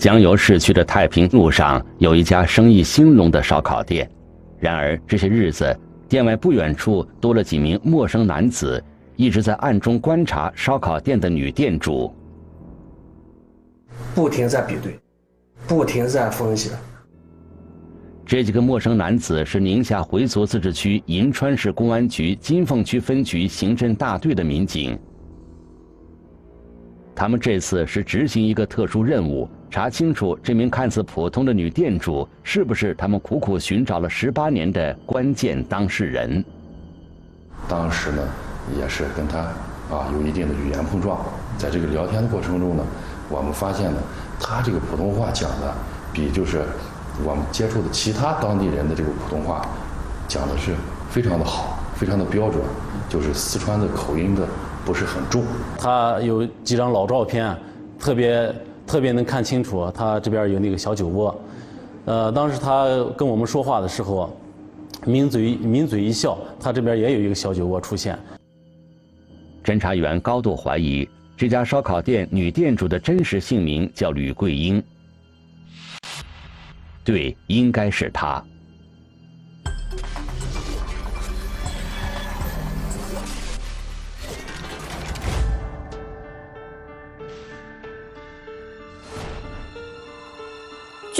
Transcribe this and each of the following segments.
江油市区的太平路上有一家生意兴隆的烧烤店，然而这些日子，店外不远处多了几名陌生男子，一直在暗中观察烧烤店的女店主，不停在比对，不停在分析。这几个陌生男子是宁夏回族自治区银川市公安局金凤区分局刑侦大队的民警。他们这次是执行一个特殊任务，查清楚这名看似普通的女店主是不是他们苦苦寻找了十八年的关键当事人。当时呢，也是跟他啊有一定的语言碰撞，在这个聊天的过程中呢，我们发现呢，他这个普通话讲的比就是我们接触的其他当地人的这个普通话讲的是非常的好，非常的标准，就是四川的口音的。不是很重。他有几张老照片，特别特别能看清楚。他这边有那个小酒窝，呃，当时他跟我们说话的时候，抿嘴抿嘴一笑，他这边也有一个小酒窝出现。侦查员高度怀疑这家烧烤店女店主的真实姓名叫吕桂英。对，应该是她。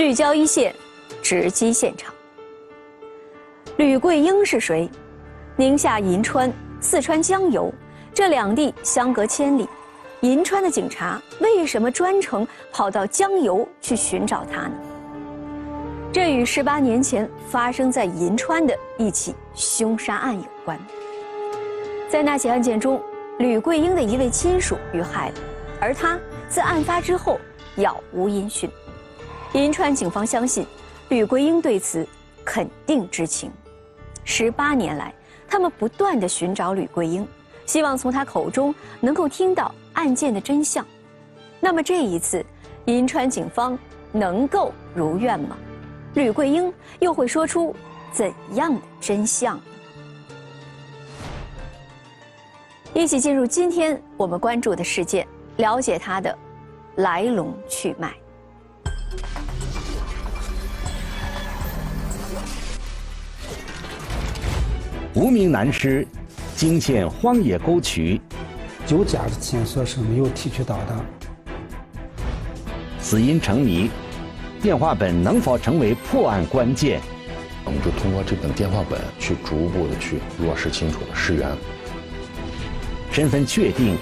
聚焦一线，直击现场。吕桂英是谁？宁夏银川、四川江油这两地相隔千里，银川的警察为什么专程跑到江油去寻找她呢？这与十八年前发生在银川的一起凶杀案有关。在那起案件中，吕桂英的一位亲属遇害了，而她自案发之后杳无音讯。银川警方相信，吕桂英对此肯定知情。十八年来，他们不断的寻找吕桂英，希望从她口中能够听到案件的真相。那么这一次，银川警方能够如愿吗？吕桂英又会说出怎样的真相？一起进入今天我们关注的事件，了解它的来龙去脉。无名男尸惊现荒野沟渠，酒家的线索是没有提取到的。死因成谜，电话本能否成为破案关键？我们就通过这本电话本去逐步的去落实清楚了尸源。身份确定，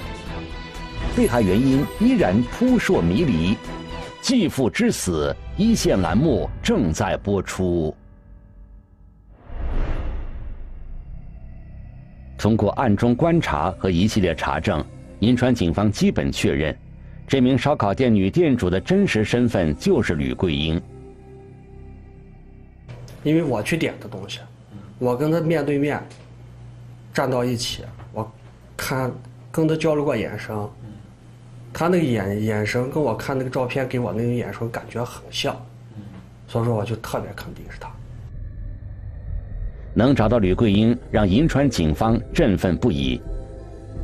被害原因依然扑朔迷离。继父之死，一线栏目正在播出。通过暗中观察和一系列查证，银川警方基本确认，这名烧烤店女店主的真实身份就是吕桂英。因为我去点的东西，我跟她面对面站到一起，我看跟她交流过眼神，她那个眼眼神跟我看那个照片给我那个眼神感觉很像，所以说我就特别肯定是她。能找到吕桂英，让银川警方振奋不已。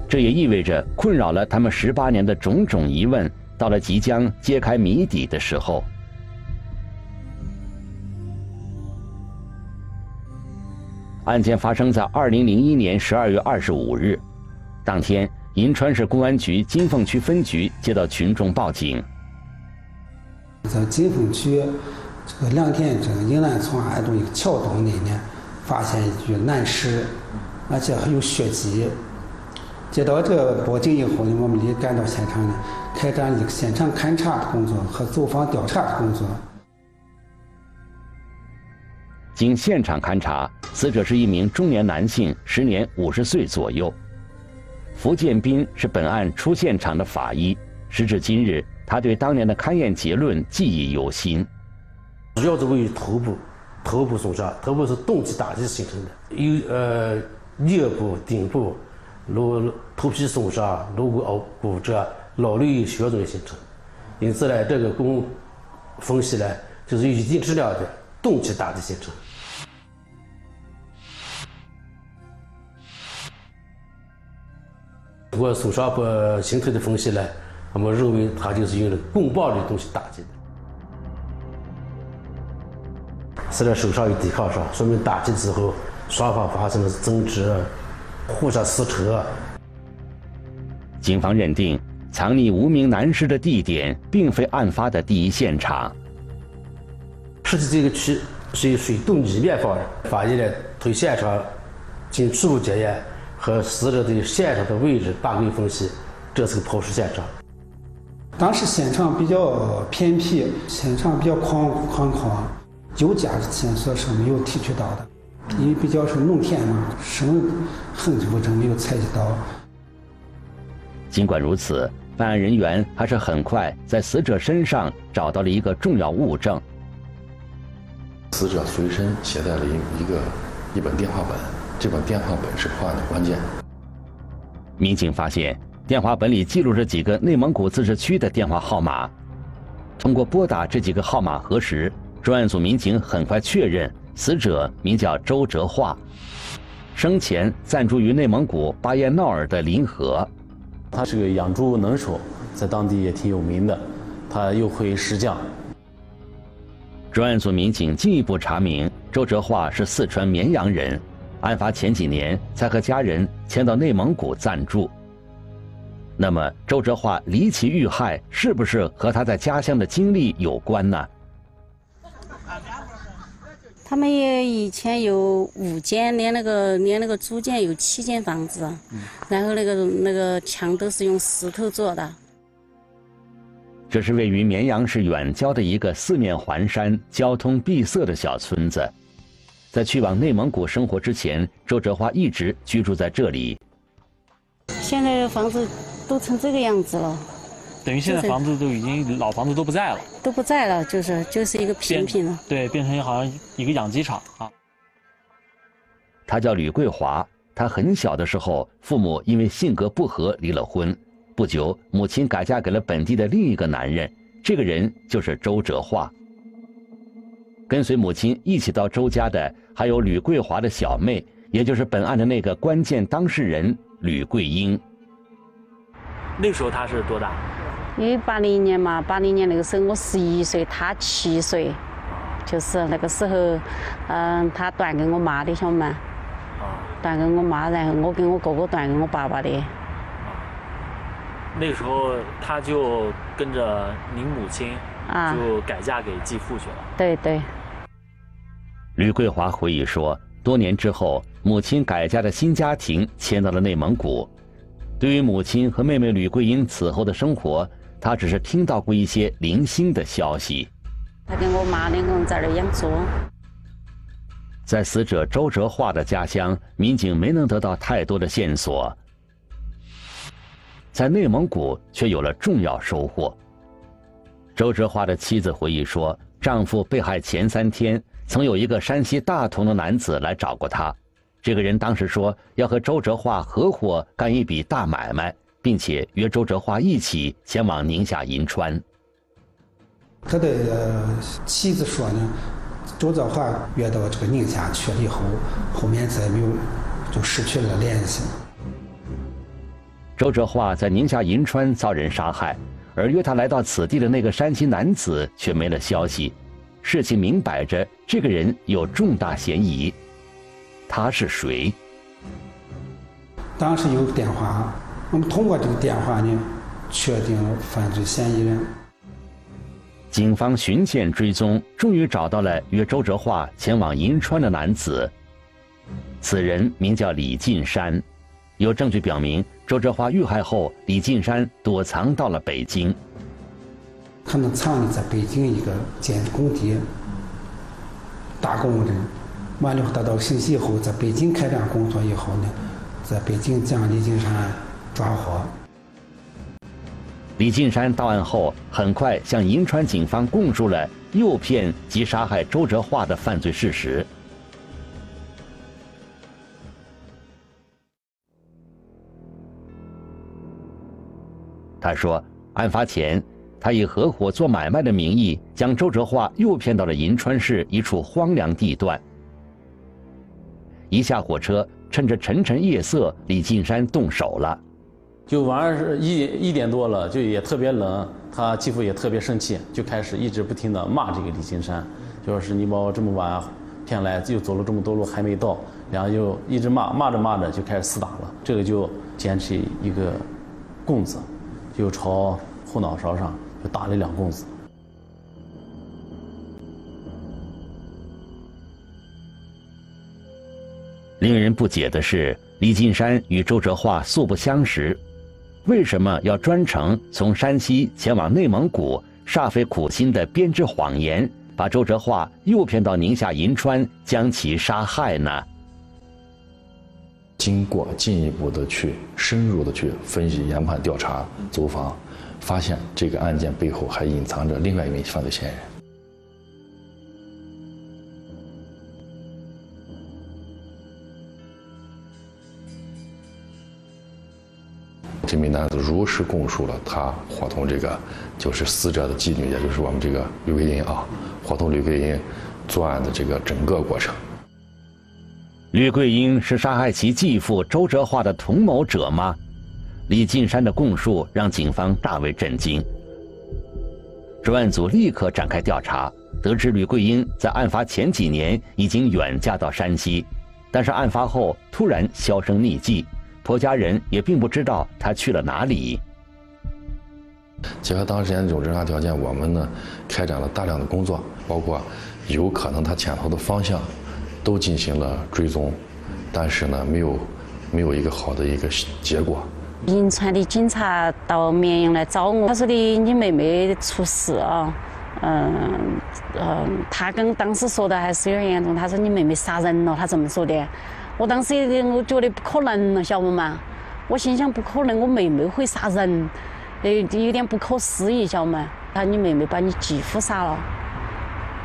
这也意味着困扰了他们十八年的种种疑问，到了即将揭开谜底的时候。案件发生在二零零一年十二月二十五日，当天，银川市公安局金凤区分局接到群众报警，在金凤区这个良田镇银兰村二中一个桥洞里面。发现一具男尸，而且还有血迹。接到这个报警以后呢，我们立即赶到现场呢，开展一个现场勘查的工作和走访调查的工作。经现场勘查，死者是一名中年男性，时年五十岁左右。福建斌是本案出现场的法医，时至今日，他对当年的勘验结论记忆犹新。主要是位于头部。头部损伤，头部是钝器打击形成的，有呃颞部、顶部颅头皮损伤、颅骨凹骨折、脑内血肿形成，因此呢，这个共分析呢，就是有一定质量的钝器打击形成。通过损伤和形态的分析呢，我们认为他就是用的棍棒的东西打击的。死者手上有抵抗伤，说明打击之后双方发生了争执，互相撕扯。警方认定，藏匿无名男尸的地点并非案发的第一现场。尸体这个区是以水洞里面放的，法医呢对现场经初步检验和死者的现场的位置大规分析，这是个抛尸现场。当时现场比较偏僻，现场比较宽宽旷，有家的线索是没有提取到的，因为比较是农田嘛，什么痕迹物证没有采集到。尽管如此，办案人员还是很快在死者身上找到了一个重要物证。死者随身携带了一一个一本电话本，这本电话本是破案的关键。民警发现。电话本里记录着几个内蒙古自治区的电话号码，通过拨打这几个号码核实，专案组民警很快确认死者名叫周哲化，生前暂住于内蒙古巴彦淖尔的临河。他是个养猪能手，在当地也挺有名的，他又会石匠。专案组民警进一步查明，周哲化是四川绵阳人，案发前几年才和家人迁到内蒙古暂住。那么，周哲化离奇遇害，是不是和他在家乡的经历有关呢？他们也以前有五间，连那个连那个租间有七间房子，然后那个那个墙都是用石头做的。这是位于绵阳市远郊的一个四面环山、交通闭塞的小村子，在去往内蒙古生活之前，周哲花一直居住在这里。现在的房子。都成这个样子了，等于现在房子都已经老房子都不在了，都不在了，就是就是一个平平了，对，变成好像一个养鸡场啊。他叫吕桂华，他很小的时候，父母因为性格不合离了婚，不久母亲改嫁给了本地的另一个男人，这个人就是周哲化。跟随母亲一起到周家的还有吕桂华的小妹，也就是本案的那个关键当事人吕桂英。那时候他是多大？因为八零年嘛，八零年那个时候我十一岁，他七岁，就是那个时候，嗯，他断给我妈的，晓得吗？断给我妈，然后我跟我哥哥断给我爸爸的。那时候他就跟着您母亲，就改嫁给继父去了。对对。吕桂华回忆说，多年之后，母亲改嫁的新家庭迁到了内蒙古。对于母亲和妹妹吕桂英此后的生活，他只是听到过一些零星的消息。他跟我妈两个人在这养猪。在死者周哲化的家乡，民警没能得到太多的线索。在内蒙古却有了重要收获。周哲化的妻子回忆说，丈夫被害前三天，曾有一个山西大同的男子来找过他。这个人当时说要和周哲化合伙干一笔大买卖，并且约周哲化一起前往宁夏银川。他的妻子说呢，周哲华约到这个宁夏去了以后，后面再没有就失去了联系。周哲化在宁夏银川遭人杀害，而约他来到此地的那个山西男子却没了消息，事情明摆着，这个人有重大嫌疑。他是谁？当时有电话，我们通过这个电话呢，确定了犯罪嫌疑人。警方循线追踪，终于找到了约周哲化前往银川的男子。此人名叫李进山，有证据表明，周哲化遇害后，李进山躲藏到了北京。可能藏匿在北京一个建筑工地打工人。完了，得到信息以后，在北京开展工作以后呢，在北京将李金山抓获。李进山到案后，很快向银川警方供述了诱骗及杀害周哲化的犯罪事实。他说，案发前，他以合伙做买卖的名义，将周哲化诱骗到了银川市一处荒凉地段。一下火车，趁着沉沉夜色，李进山动手了。就晚上是一一点多了，就也特别冷，他继父也特别生气，就开始一直不停的骂这个李金山，就说是你把我这么晚骗来，又走了这么多路还没到，然后就一直骂，骂着骂着就开始厮打了。这个就捡起一个棍子，就朝后脑勺上就打了两棍子。令人不解的是，李金山与周哲化素不相识，为什么要专程从山西前往内蒙古，煞费苦心的编织谎言？把周哲化诱骗到宁夏银川，将其杀害呢？经过进一步的去深入的去分析、研判、调查、走访，发现这个案件背后还隐藏着另外一名犯罪嫌疑人。这名男子如实供述了他伙同这个就是死者的继女，也就是我们这个吕桂英啊，伙同吕桂英作案的这个整个过程。吕桂英是杀害其继父周哲化的同谋者吗？李进山的供述让警方大为震惊。专案组立刻展开调查，得知吕桂英在案发前几年已经远嫁到山西，但是案发后突然销声匿迹。婆家人也并不知道他去了哪里。结合当时这种侦查条件，我们呢开展了大量的工作，包括有可能他潜逃的方向，都进行了追踪，但是呢没有没有一个好的一个结果。银川的警察到绵阳来找我，他说的你妹妹出事啊，嗯嗯，他跟当时说的还是有点严重，他说你妹妹杀人了，他这么说的。我当时我觉得不可能了，晓得吗？我心想不可能，我妹妹会杀人，呃，有点不可思议，晓得吗？他你妹妹把你继父杀了，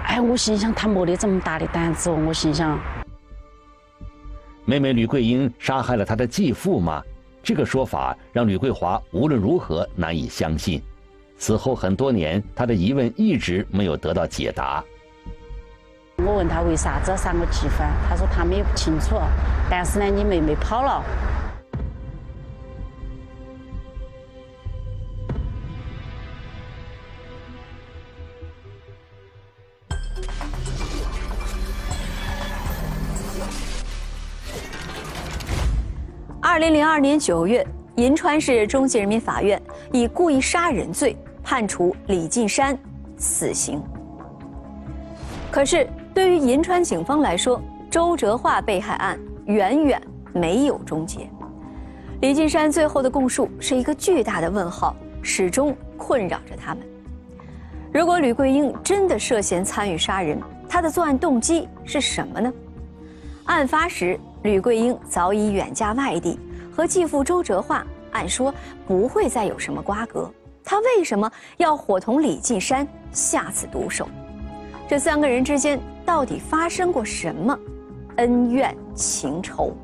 哎，我心想他没得这么大的胆子哦，我心想。妹妹吕桂英杀害了他的继父吗？这个说法让吕桂华无论如何难以相信。此后很多年，他的疑问一直没有得到解答。我问他为啥子要杀我继父，他说他们也不清楚，但是呢，你妹妹跑了。二零零二年九月，银川市中级人民法院以故意杀人罪判处李进山死刑。可是。对于银川警方来说，周哲化被害案远远没有终结。李进山最后的供述是一个巨大的问号，始终困扰着他们。如果吕桂英真的涉嫌参与杀人，她的作案动机是什么呢？案发时，吕桂英早已远嫁外地，和继父周哲化按说不会再有什么瓜葛，她为什么要伙同李进山下此毒手？这三个人之间。到底发生过什么恩怨情仇？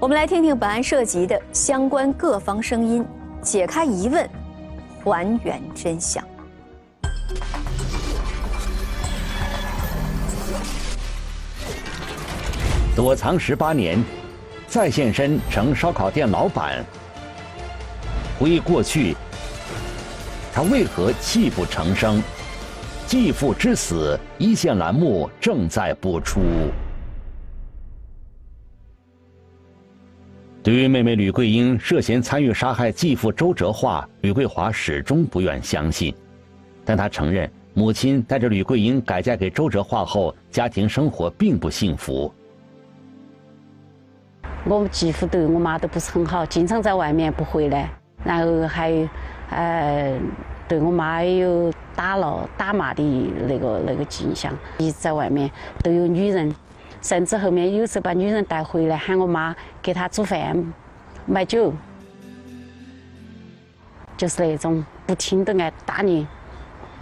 我们来听听本案涉及的相关各方声音，解开疑问，还原真相。躲藏十八年，再现身成烧烤店老板，回忆过去，他为何泣不成声？继父之死，一线栏目正在播出。对于妹妹吕桂英涉嫌参与杀害继父周哲化，吕桂华始终不愿相信，但他承认，母亲带着吕桂英改嫁给周哲化后，家庭生活并不幸福。我们继父对我妈都不是很好，经常在外面不回来，然后还，呃。对我妈也有打闹、打骂的那个那个迹象，一直在外面都有女人，甚至后面有时候把女人带回来，喊我妈给她煮饭、买酒，就是那种不听都爱打你，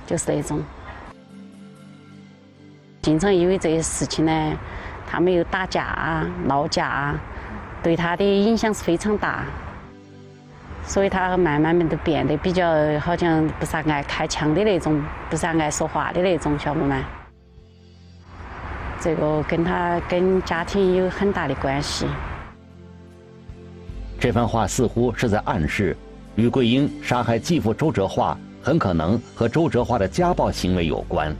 就是那种。经常因为这些事情呢，他们又打架、闹架，对他的影响是非常大。所以他慢慢的都变得比较好像不啥爱开枪的那种，不啥爱说话的那种，晓得吗？这个跟他跟家庭有很大的关系。这番话似乎是在暗示，吕桂英杀害继父周哲化很可能和周哲化的家暴行为有关。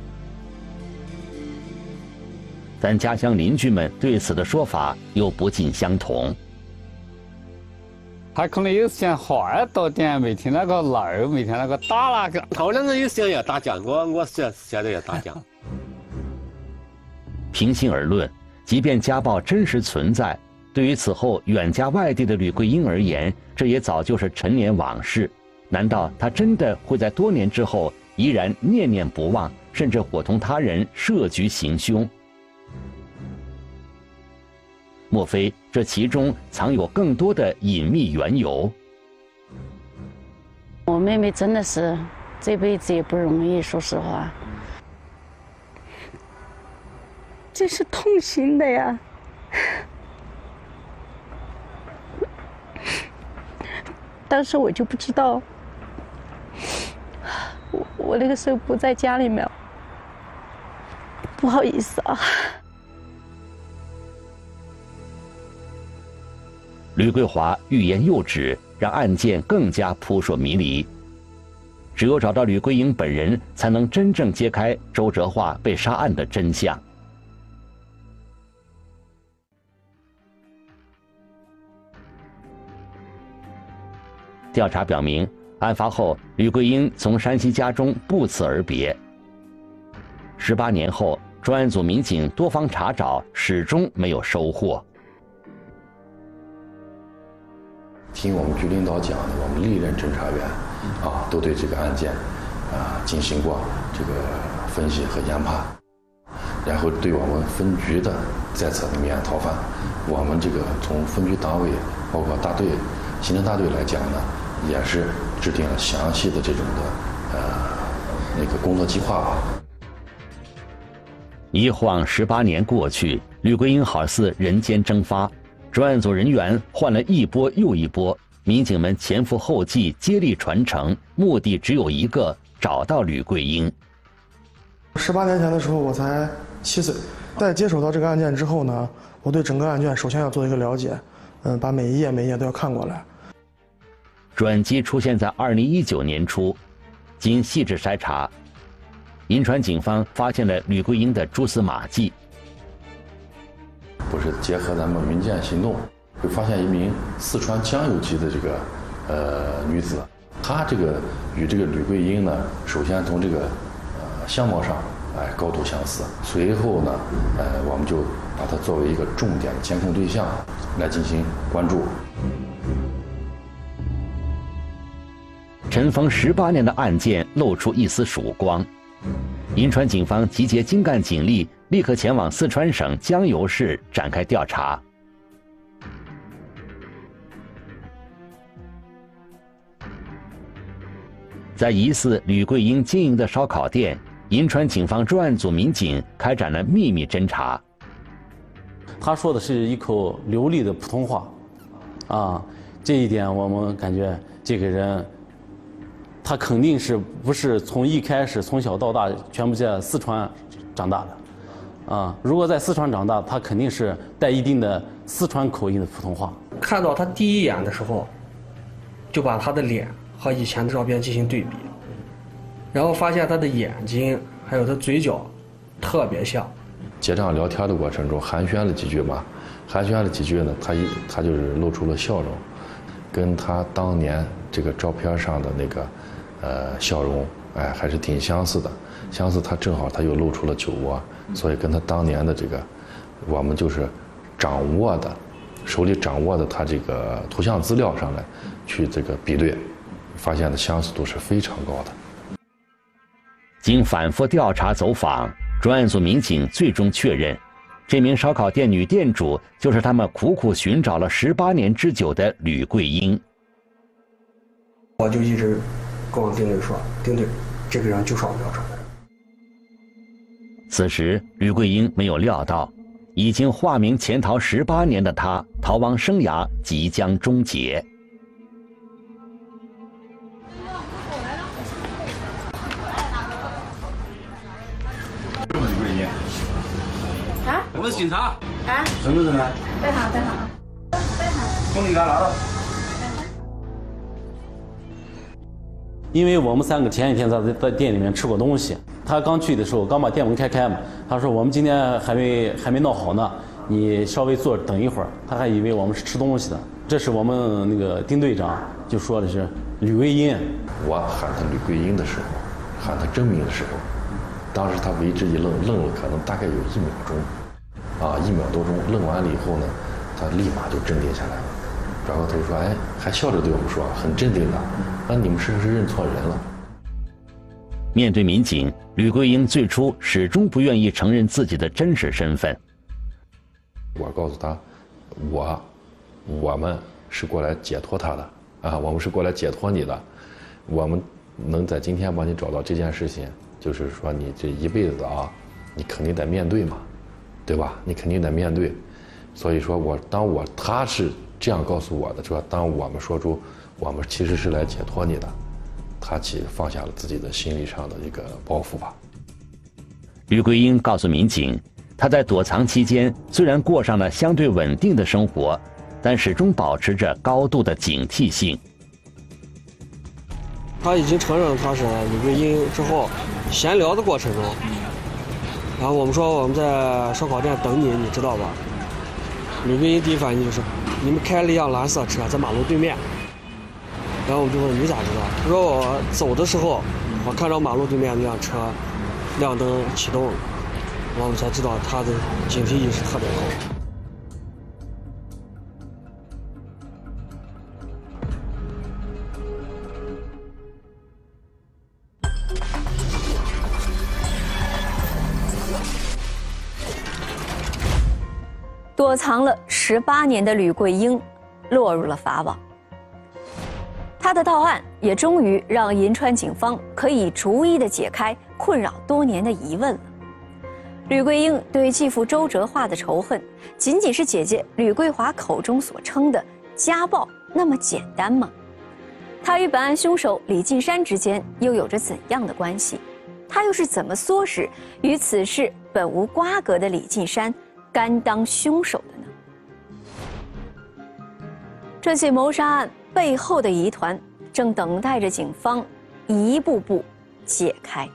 但家乡邻居们对此的说法又不尽相同。他可能有时间话多点，每天那个闹，每天那个打那个。头两个有时间要打架，我我是现在要打架。平心而论，即便家暴真实存在，对于此后远嫁外地的吕桂英而言，这也早就是陈年往事。难道他真的会在多年之后依然念念不忘，甚至伙同他人设局行凶？莫非这其中藏有更多的隐秘缘由？我妹妹真的是这辈子也不容易，说实话，这是痛心的呀。当时我就不知道，我我那个时候不在家里面，不好意思啊。吕桂华欲言又止，让案件更加扑朔迷离。只有找到吕桂英本人，才能真正揭开周哲化被杀案的真相。调查表明，案发后，吕桂英从山西家中不辞而别。十八年后，专案组民警多方查找，始终没有收获。听我们局领导讲的，我们历任侦查员啊，都对这个案件啊进行过这个分析和研判，然后对我们分局的在册的命案逃犯，我们这个从分局党委包括大队、刑侦大队来讲呢，也是制定了详细的这种的呃那个工作计划吧。一晃十八年过去，吕桂英好似人间蒸发。专案组人员换了一波又一波，民警们前赴后继，接力传承，目的只有一个：找到吕桂英。十八年前的时候，我才七岁，在接手到这个案件之后呢，我对整个案卷首先要做一个了解，嗯，把每一页每一页都要看过来。转机出现在二零一九年初，经细致筛查，银川警方发现了吕桂英的蛛丝马迹。结合咱们民间行动，就发现一名四川江油籍的这个呃女子，她这个与这个吕桂英呢，首先从这个呃相貌上哎高度相似。随后呢，呃我们就把她作为一个重点的监控对象来进行关注。尘封十八年的案件露出一丝曙光，银川警方集结精干警力。立刻前往四川省江油市展开调查。在疑似吕桂英经营的烧烤店，银川警方专案组民警开展了秘密侦查。他说的是一口流利的普通话，啊，这一点我们感觉这个人，他肯定是不是从一开始从小到大全部在四川长大的。啊，如果在四川长大，他肯定是带一定的四川口音的普通话。看到他第一眼的时候，就把他的脸和以前的照片进行对比，然后发现他的眼睛还有他嘴角特别像。结账聊天的过程中寒暄了几句嘛，寒暄了几句呢，他一他就是露出了笑容，跟他当年这个照片上的那个呃笑容，哎，还是挺相似的。相似，他正好他又露出了酒窝。所以跟他当年的这个，我们就是掌握的，手里掌握的他这个图像资料上来，去这个比对，发现的相似度是非常高的。经反复调查走访，专案组民警最终确认，这名烧烤店女店主就是他们苦苦寻找了十八年之久的吕桂英。我就一直跟我丁队说：“丁队，这个人就是我们要找的。”此时，吕桂英没有料到，已经化名潜逃十八年的她，逃亡生涯即将终结。吕桂英，啊？我们是警察。啊？什么人呢？带好，带好。带好。兄弟，给他拿到。因为我们三个前一天在在店里面吃过东西，他刚去的时候刚把店门开开嘛，他说我们今天还没还没闹好呢，你稍微坐等一会儿，他还以为我们是吃东西的。这是我们那个丁队长就说的是吕桂英，我喊他吕桂英的时候，喊他真名的时候，当时他为之一愣，愣了可能大概有一秒钟，啊一秒多钟，愣完了以后呢，他立马就镇定下来了，转过头说，哎，还笑着对我们说，很镇定的，那你们是不是认错人了？面对民警，吕桂英最初始终不愿意承认自己的真实身份。我告诉他，我。我们是过来解脱他的啊，我们是过来解脱你的。我们能在今天帮你找到这件事情，就是说你这一辈子啊，你肯定得面对嘛，对吧？你肯定得面对。所以说我当我他是这样告诉我的，说当我们说出我们其实是来解脱你的，他其实放下了自己的心理上的一个包袱吧。吕桂英告诉民警，他在躲藏期间虽然过上了相对稳定的生活。但始终保持着高度的警惕性。他已经承认他是吕桂英之后，闲聊的过程中，然后我们说我们在烧烤店等你，你知道吧？吕桂英第一反应就是，你们开了一辆蓝色车在马路对面。然后我就问你咋知道？他说我走的时候，我看到马路对面那辆车亮灯启动了，我们才知道他的警惕意识特别高。躲藏了十八年的吕桂英，落入了法网。他的到案也终于让银川警方可以逐一的解开困扰多年的疑问了。吕桂英对继父周哲化的仇恨，仅仅是姐姐吕桂华口中所称的家暴那么简单吗？他与本案凶手李进山之间又有着怎样的关系？他又是怎么唆使与此事本无瓜葛的李进山？甘当凶手的呢？这起谋杀案背后的疑团正等待着警方一步步解开。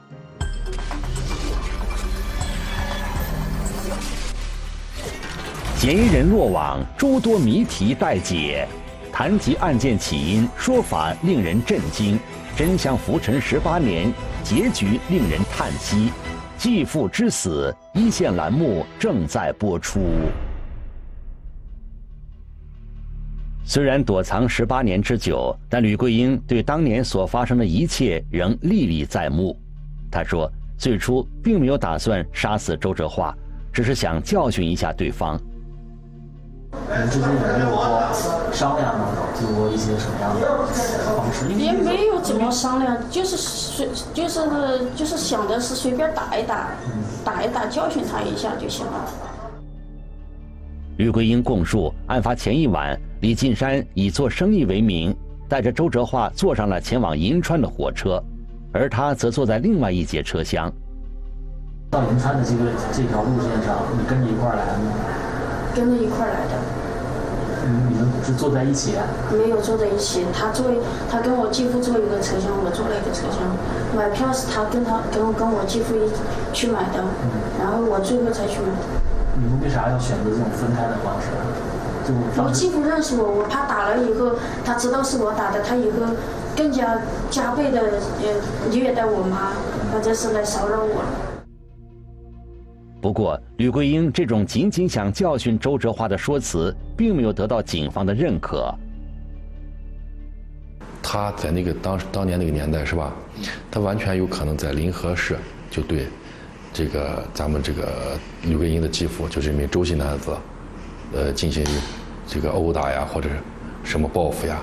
嫌疑人落网，诸多谜题待解。谈及案件起因，说法令人震惊，真相浮沉十八年，结局令人叹息。继父之死，一线栏目正在播出。虽然躲藏十八年之久，但吕桂英对当年所发生的一切仍历历在目。她说：“最初并没有打算杀死周哲化，只是想教训一下对方。”你们之间有没有过商量呢？就过一些什么样的方式？也没有怎么商量，就是随，就是就是想的是随便打一打，打一打教训他一下就行了。吕桂英供述，案发前一晚，李进山以做生意为名，带着周哲化坐上了前往银川的火车，而他则坐在另外一节车厢。到银川的这个这条路线上，你跟着一块儿来的吗？跟着一块来的。嗯，你们是坐在一起？没有坐在一起，他坐，他跟我继父坐一个车厢，我坐了一个车厢。买票是他跟他跟我跟我继父一起去买的，然后我最后才去买。你们为啥要选择这种分开的方式？我继父认识我，我怕打了以后，他知道是我打的，他以后更加加倍的呃虐待我妈，或者是来骚扰我。不过，吕桂英这种仅仅想教训周哲华的说辞，并没有得到警方的认可。他在那个当当年那个年代，是吧？他完全有可能在临河市就对这个咱们这个吕桂英的继父，就是一名周姓男子，呃，进行这个殴打呀，或者什么报复呀。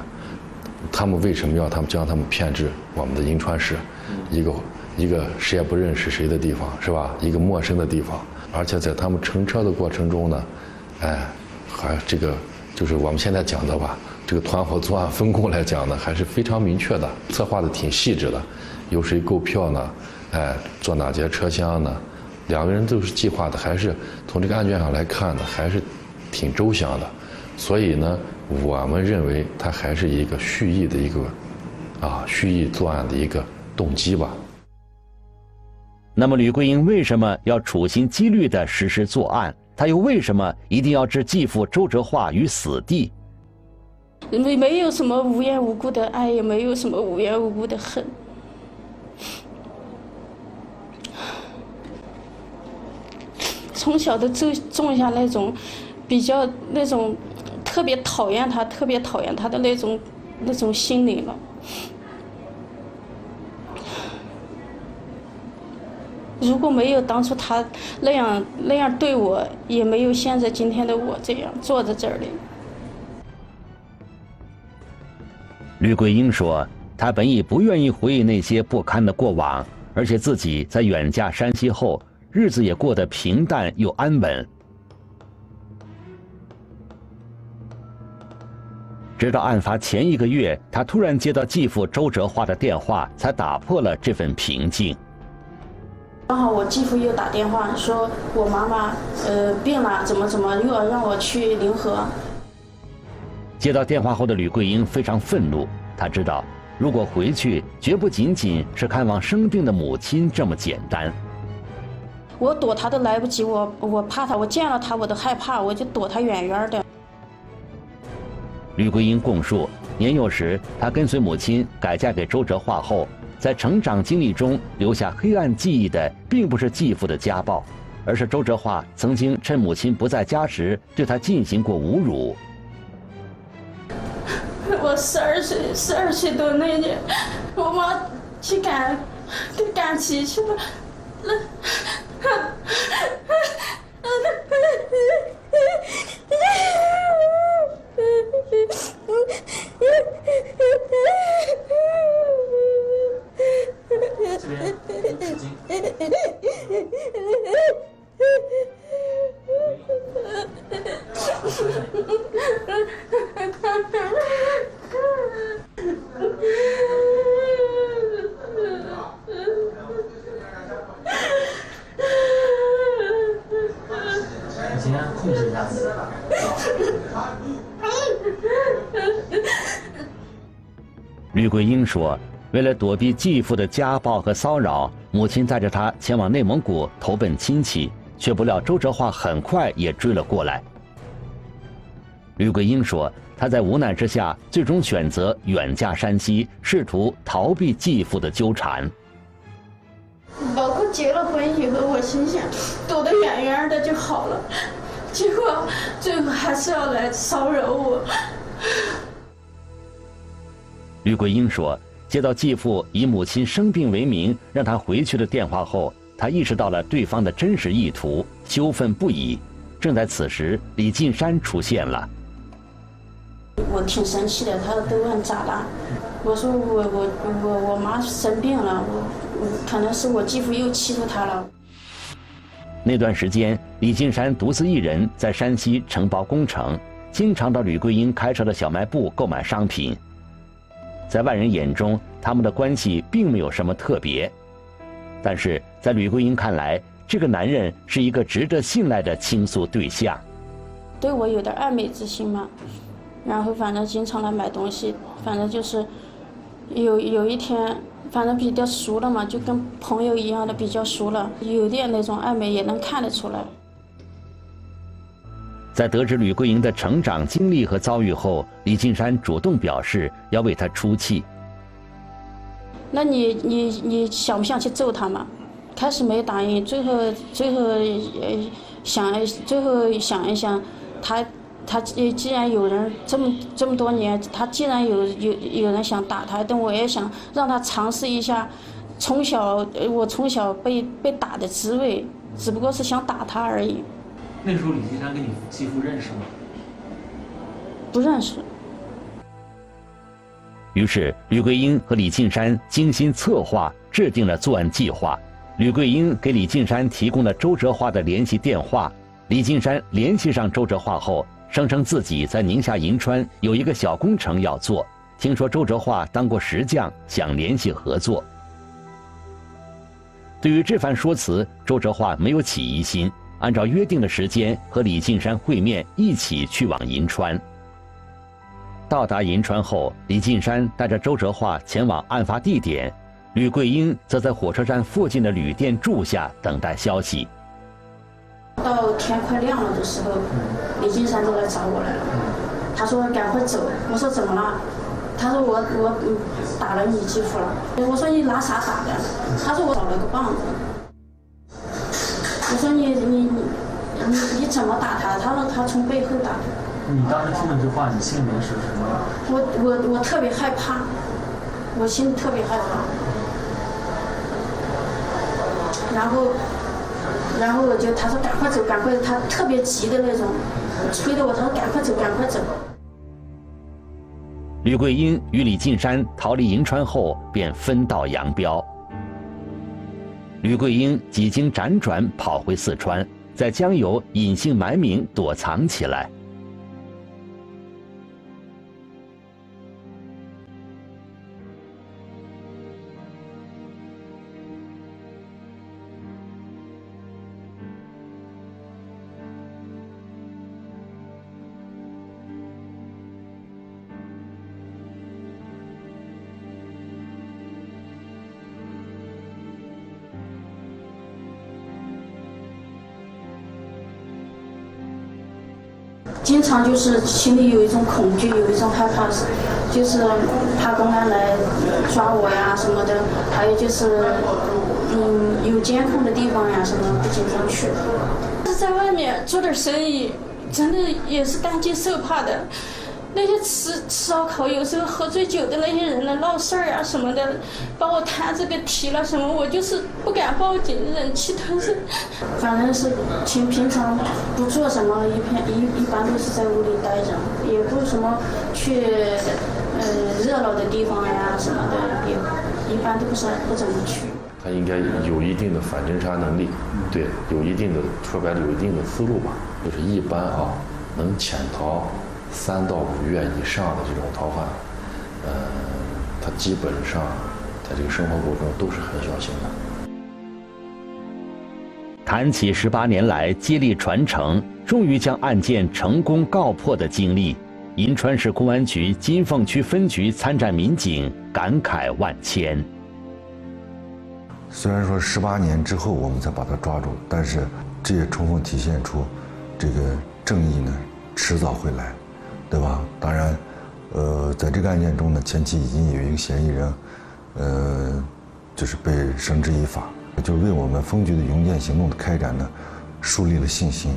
他们为什么要他们将他们骗至我们的银川市一个？一个谁也不认识谁的地方，是吧？一个陌生的地方，而且在他们乘车的过程中呢，哎，还这个就是我们现在讲的吧，这个团伙作案分工来讲呢，还是非常明确的，策划的挺细致的。由谁购票呢？哎，坐哪节车厢呢？两个人都是计划的，还是从这个案卷上来看呢，还是挺周详的。所以呢，我们认为他还是一个蓄意的一个啊蓄意作案的一个动机吧。那么吕桂英为什么要处心积虑地实施作案？他又为什么一定要置继父周哲化于死地？没没有什么无缘无故的爱，也没有什么无缘无故的恨。从小的种种下那种比较那种特别讨厌他、特别讨厌他的那种那种心理了。如果没有当初他那样那样对我，也没有现在今天的我这样坐在这里。吕桂英说：“她本已不愿意回忆那些不堪的过往，而且自己在远嫁山西后，日子也过得平淡又安稳。直到案发前一个月，他突然接到继父周哲化的电话，才打破了这份平静。”刚好我继父又打电话说，我妈妈呃病了，怎么怎么又要让我去临河。接到电话后的吕桂英非常愤怒，她知道如果回去，绝不仅仅是看望生病的母亲这么简单。我躲他都来不及，我我怕他，我见了他我都害怕，我就躲他远远的。吕桂英供述，年幼时她跟随母亲改嫁给周哲化后。在成长经历中留下黑暗记忆的，并不是继父的家暴，而是周哲化曾经趁母亲不在家时对她进行过侮辱。我十二岁，十二岁多那年，我妈去赶，赶集去了，那。躲避继父的家暴和骚扰，母亲带着他前往内蒙古投奔亲戚，却不料周哲化很快也追了过来。”吕桂英说：“她在无奈之下，最终选择远嫁山西，试图逃避继父的纠缠。包括结了婚以后，我心想躲得远远的就好了，结果最后还是要来骚扰我。”吕桂英说：“接到继父以母亲生病为名让他回去的电话后，他意识到了对方的真实意图，羞愤不已。正在此时，李进山出现了。我挺生气的，他都问咋了？我说我我我我妈生病了，我可能是我继父又欺负她了。那段时间，李进山独自一人在山西承包工程，经常到吕桂英开设的小卖部购买商品。”在外人眼中，他们的关系并没有什么特别，但是在吕桂英看来，这个男人是一个值得信赖的倾诉对象。对我有点暧昧之心嘛，然后反正经常来买东西，反正就是有有一天，反正比较熟了嘛，就跟朋友一样的比较熟了，有点那种暧昧也能看得出来。在得知吕桂英的成长经历和遭遇后，李金山主动表示要为她出气。那你你你想不想去揍他嘛？开始没答应，最后最后呃想最后想一想，他他既然有人这么这么多年，他既然有有有人想打他，但我也想让他尝试一下从小我从小被被打的滋味，只不过是想打他而已。那时候李金山跟你继父认识吗？不认识。于是吕桂英和李进山精心策划，制定了作案计划。吕桂英给李进山提供了周哲化的联系电话。李进山联系上周哲化后，声称自己在宁夏银川有一个小工程要做，听说周哲化当过石匠，想联系合作。对于这番说辞，周哲化没有起疑心。按照约定的时间和李进山会面，一起去往银川。到达银川后，李进山带着周哲化前往案发地点，吕桂英则在火车站附近的旅店住下，等待消息。到天快亮了的时候，李进山就来找我来了。他说：“赶快走。”我说：“怎么了？”他说：“我我打了你继父了。”我说：“你拿啥打的？”他说：“我找了个棒子。”我说：“你你你你你怎么打他？”他说：“他从背后打。”你当时听了这话，你心里面是什么？我我我特别害怕，我心里特别害怕。然后，然后我就他说赶快走，赶快，他特别急的那种，催着我，他说赶快走，赶快走。吕桂英与李进山逃离银川后，便分道扬镳。吕桂英几经辗转跑回四川，在江油隐姓埋名躲藏起来。常就是心里有一种恐惧，有一种害怕，就是怕公安来抓我呀什么的，还有就是，嗯，有监控的地方呀什么不经常去。是在外面做点生意，真的也是担惊受怕的。那些吃吃烧烤，有时候喝醉酒的那些人来闹事儿啊什么的，把我摊子给提了什么，我就是不敢报警，忍气吞声。反正是平平常不做什么，一片一一般都是在屋里待着，也不什么去呃热闹的地方呀什么的，也一般都不是不怎么去。他应该有一定的反侦查能力，对，有一定的说白了有一定的思路吧，就是一般啊能潜逃。三到五月以上的这种逃犯，呃，他基本上在这个生活过程中都是很小心的。谈起十八年来接力传承，终于将案件成功告破的经历，银川市公安局金凤区分局参战民警感慨万千。虽然说十八年之后我们才把他抓住，但是这也充分体现出这个正义呢，迟早会来。对吧？当然，呃，在这个案件中呢，前期已经有一个嫌疑人，呃，就是被绳之以法，就为我们分局的“营建行动”的开展呢，树立了信心。